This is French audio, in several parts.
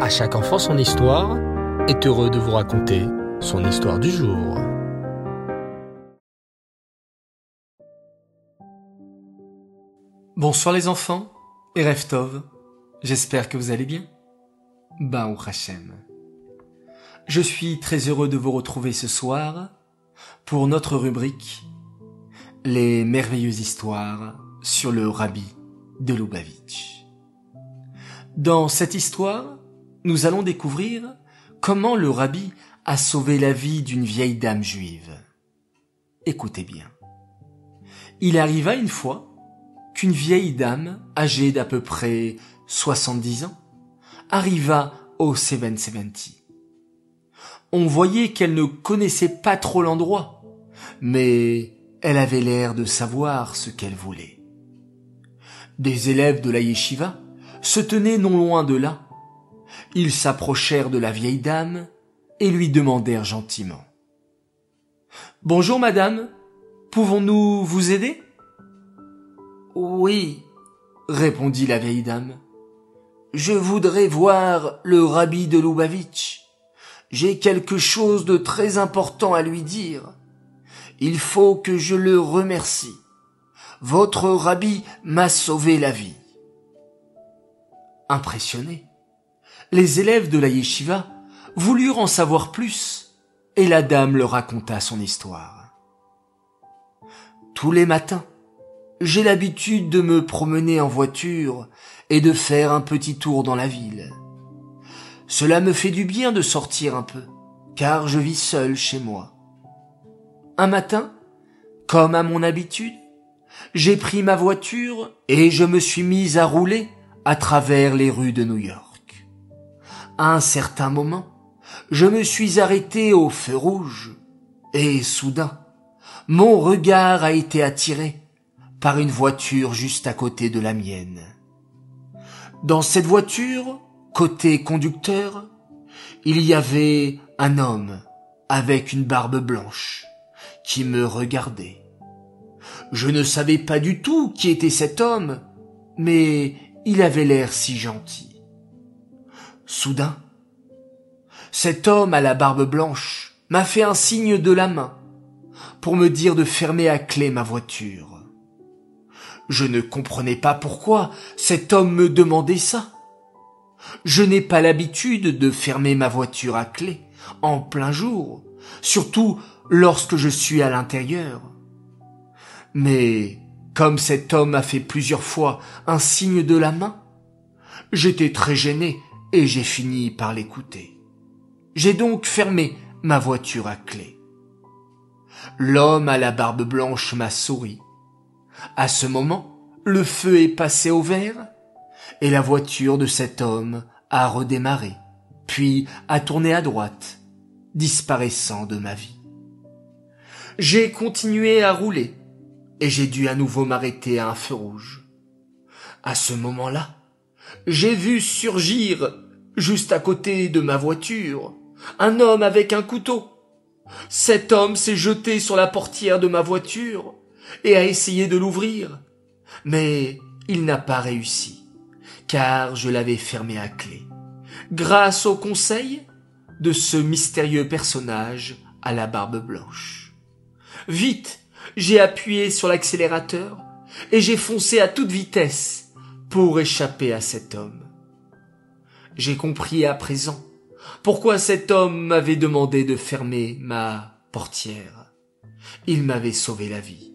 À chaque enfant son histoire est heureux de vous raconter son histoire du jour. Bonsoir les enfants et Reftov. J'espère que vous allez bien. Baou Hashem. Je suis très heureux de vous retrouver ce soir pour notre rubrique Les merveilleuses histoires sur le rabbi de Lubavitch. Dans cette histoire, nous allons découvrir comment le rabbi a sauvé la vie d'une vieille dame juive. Écoutez bien. Il arriva une fois qu'une vieille dame, âgée d'à peu près 70 ans, arriva au 770. On voyait qu'elle ne connaissait pas trop l'endroit, mais elle avait l'air de savoir ce qu'elle voulait. Des élèves de la yeshiva se tenaient non loin de là. Ils s'approchèrent de la vieille dame et lui demandèrent gentiment. Bonjour madame, pouvons-nous vous aider? Oui, répondit la vieille dame. Je voudrais voir le rabbi de Lubavitch. J'ai quelque chose de très important à lui dire. Il faut que je le remercie. Votre rabbi m'a sauvé la vie. Impressionnés, les élèves de la yeshiva voulurent en savoir plus et la dame leur raconta son histoire. Tous les matins, j'ai l'habitude de me promener en voiture et de faire un petit tour dans la ville. Cela me fait du bien de sortir un peu, car je vis seul chez moi. Un matin, comme à mon habitude, j'ai pris ma voiture et je me suis mis à rouler à travers les rues de New York. À un certain moment, je me suis arrêté au feu rouge et soudain, mon regard a été attiré par une voiture juste à côté de la mienne. Dans cette voiture, côté conducteur, il y avait un homme avec une barbe blanche qui me regardait. Je ne savais pas du tout qui était cet homme, mais il avait l'air si gentil. Soudain, cet homme à la barbe blanche m'a fait un signe de la main pour me dire de fermer à clé ma voiture. Je ne comprenais pas pourquoi cet homme me demandait ça. Je n'ai pas l'habitude de fermer ma voiture à clé en plein jour, surtout lorsque je suis à l'intérieur. Mais comme cet homme a fait plusieurs fois un signe de la main, j'étais très gêné et j'ai fini par l'écouter. J'ai donc fermé ma voiture à clé. L'homme à la barbe blanche m'a souri à ce moment, le feu est passé au vert et la voiture de cet homme a redémarré, puis a tourné à droite, disparaissant de ma vie. J'ai continué à rouler et j'ai dû à nouveau m'arrêter à un feu rouge. À ce moment-là, j'ai vu surgir, juste à côté de ma voiture, un homme avec un couteau. Cet homme s'est jeté sur la portière de ma voiture et a essayé de l'ouvrir. Mais il n'a pas réussi, car je l'avais fermé à clé, grâce au conseil de ce mystérieux personnage à la barbe blanche. Vite, j'ai appuyé sur l'accélérateur et j'ai foncé à toute vitesse pour échapper à cet homme. J'ai compris à présent pourquoi cet homme m'avait demandé de fermer ma portière. Il m'avait sauvé la vie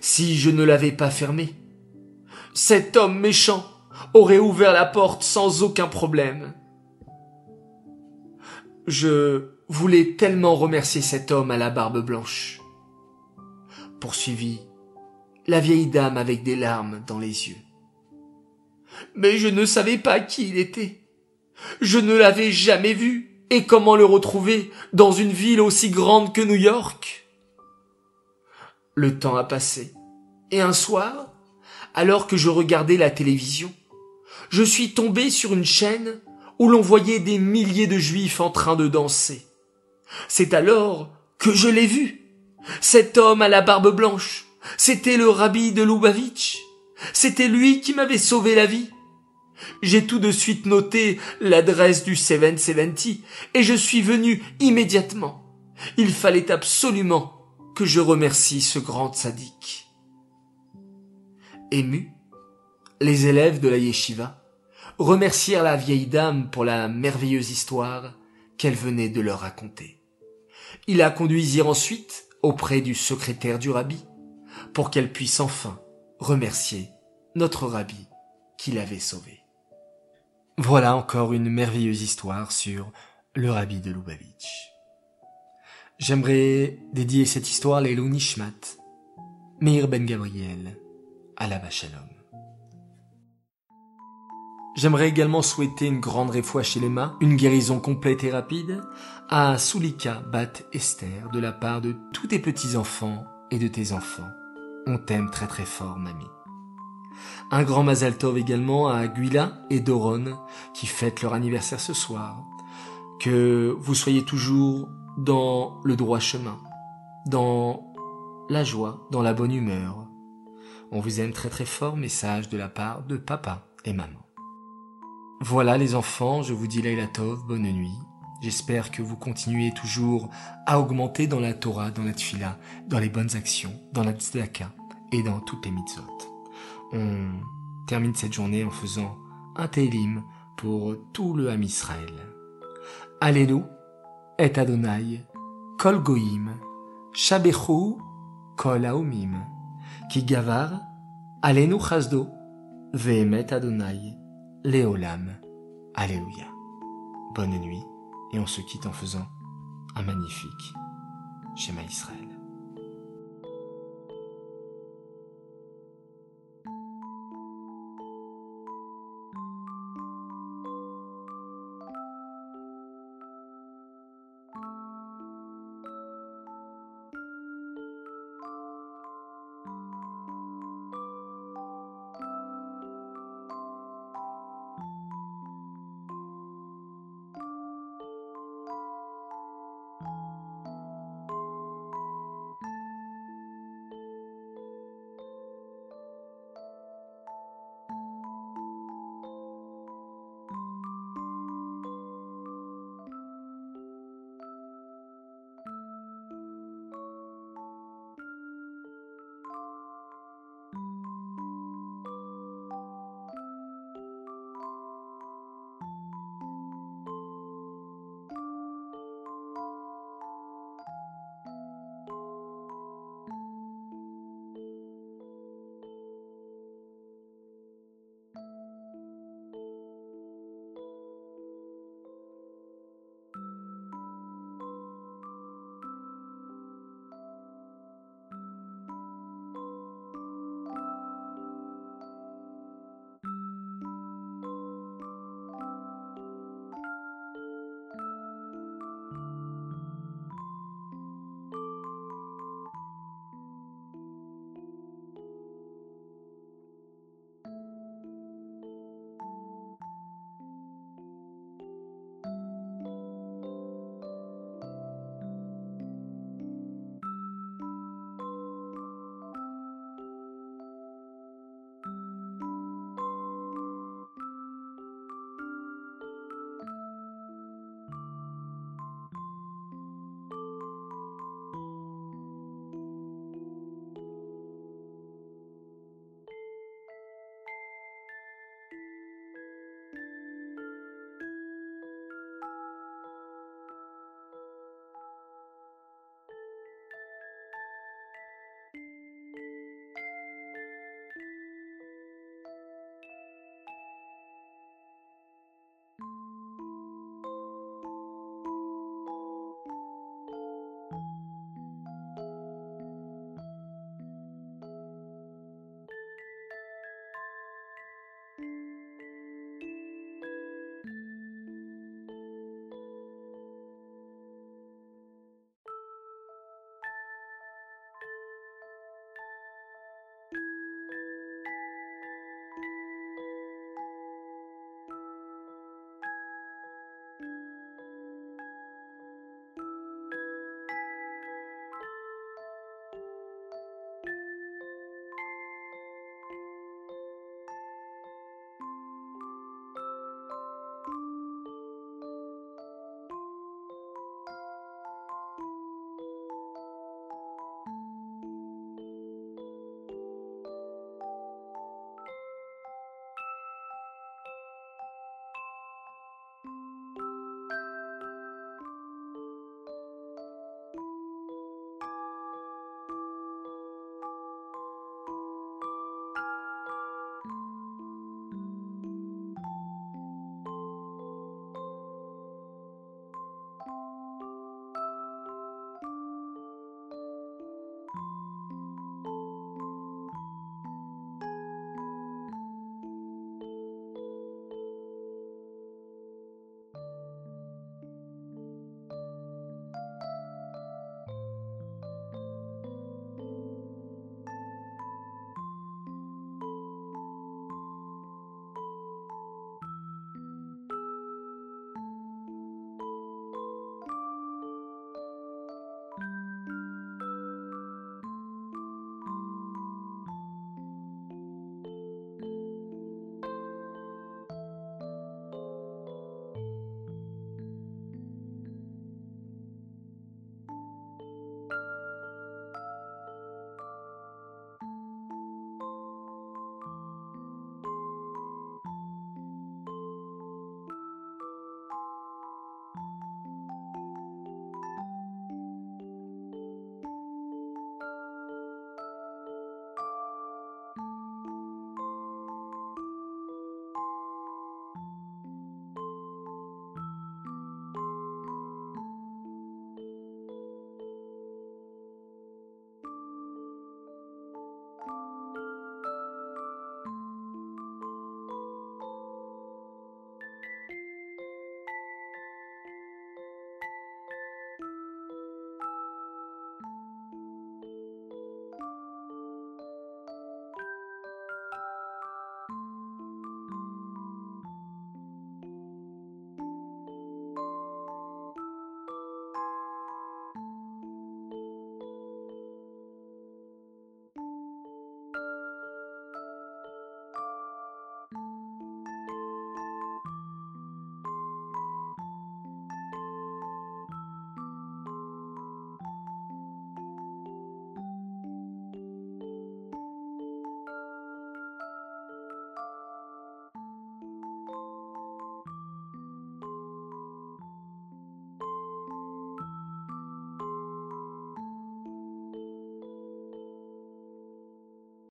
si je ne l'avais pas fermé. Cet homme méchant aurait ouvert la porte sans aucun problème. Je voulais tellement remercier cet homme à la barbe blanche. Poursuivit la vieille dame avec des larmes dans les yeux. Mais je ne savais pas qui il était. Je ne l'avais jamais vu. Et comment le retrouver dans une ville aussi grande que New York? Le temps a passé. Et un soir, alors que je regardais la télévision, je suis tombé sur une chaîne où l'on voyait des milliers de juifs en train de danser. C'est alors que je l'ai vu. Cet homme à la barbe blanche, c'était le rabbi de Lubavitch. C'était lui qui m'avait sauvé la vie. J'ai tout de suite noté l'adresse du 770 et je suis venu immédiatement. Il fallait absolument que je remercie ce grand sadique. Émus, les élèves de la yeshiva remercièrent la vieille dame pour la merveilleuse histoire qu'elle venait de leur raconter. Ils la conduisirent ensuite auprès du secrétaire du rabbi pour qu'elle puisse enfin remercier notre rabbi qui l'avait sauvé. Voilà encore une merveilleuse histoire sur le rabbi de Lubavitch. J'aimerais dédier cette histoire à l'Elou Nishmat, Meir Ben Gabriel, à la Shalom. J'aimerais également souhaiter une grande réfoua chez les mains, une guérison complète et rapide, à Sulika Bat Esther de la part de tous tes petits-enfants et de tes enfants. On t'aime très très fort, mamie. Un grand Mazal Tov également à Guila et Doron qui fêtent leur anniversaire ce soir. Que vous soyez toujours dans le droit chemin, dans la joie, dans la bonne humeur. On vous aime très très fort, message de la part de papa et maman. Voilà les enfants, je vous dis Laila Tov, bonne nuit. J'espère que vous continuez toujours à augmenter dans la Torah, dans la Tfila, dans les bonnes actions, dans la Tzedaka et dans toutes les mitzvot. On termine cette journée en faisant un Télim pour tout le Ham Israël. Alléluia et Adonai, Kol Goïm, Shabechu, Kol Aomim, Ki Gavar, Alenu Chazdo, Vehemet Adonai, Léolam. Alléluia. Bonne nuit, et on se quitte en faisant un magnifique schéma Israël.